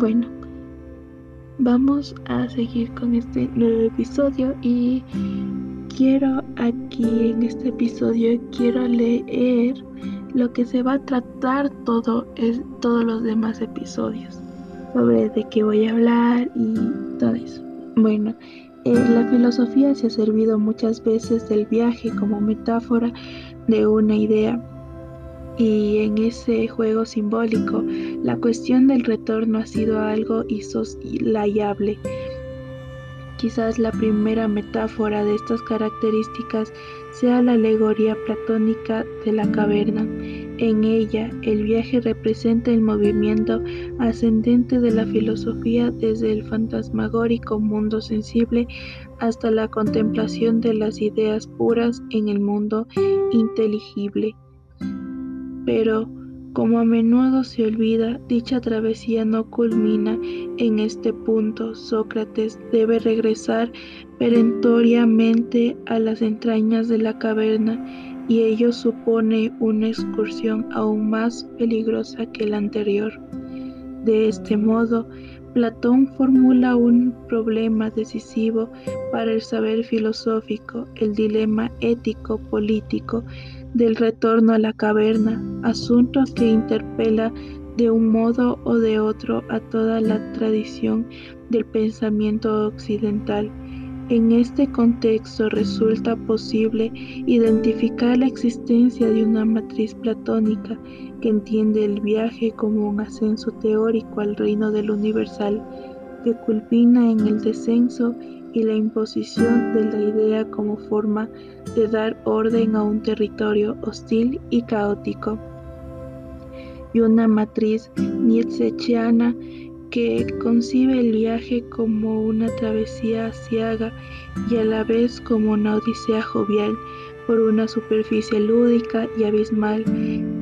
Bueno, vamos a seguir con este nuevo episodio y quiero aquí en este episodio quiero leer lo que se va a tratar todo es todos los demás episodios sobre de qué voy a hablar y todo eso. Bueno, eh, la filosofía se ha servido muchas veces del viaje como metáfora de una idea y en ese juego simbólico la cuestión del retorno ha sido algo insoslayable. Quizás la primera metáfora de estas características sea la alegoría platónica de la caverna. En ella, el viaje representa el movimiento ascendente de la filosofía desde el fantasmagórico mundo sensible hasta la contemplación de las ideas puras en el mundo inteligible. Pero, como a menudo se olvida, dicha travesía no culmina en este punto. Sócrates debe regresar perentoriamente a las entrañas de la caverna y ello supone una excursión aún más peligrosa que la anterior. De este modo, Platón formula un problema decisivo para el saber filosófico, el dilema ético-político del retorno a la caverna, asunto que interpela de un modo o de otro a toda la tradición del pensamiento occidental. En este contexto resulta posible identificar la existencia de una matriz platónica que entiende el viaje como un ascenso teórico al reino del universal, que culmina en el descenso y la imposición de la idea como forma de dar orden a un territorio hostil y caótico, y una matriz nietzscheana que concibe el viaje como una travesía ciega y a la vez como una odisea jovial por una superficie lúdica y abismal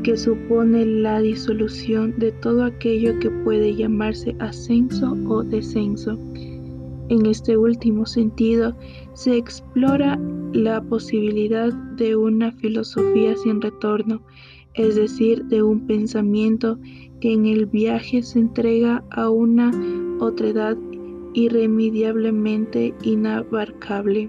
que supone la disolución de todo aquello que puede llamarse ascenso o descenso. En este último sentido, se explora la posibilidad de una filosofía sin retorno, es decir, de un pensamiento que en el viaje se entrega a una otredad irremediablemente inabarcable.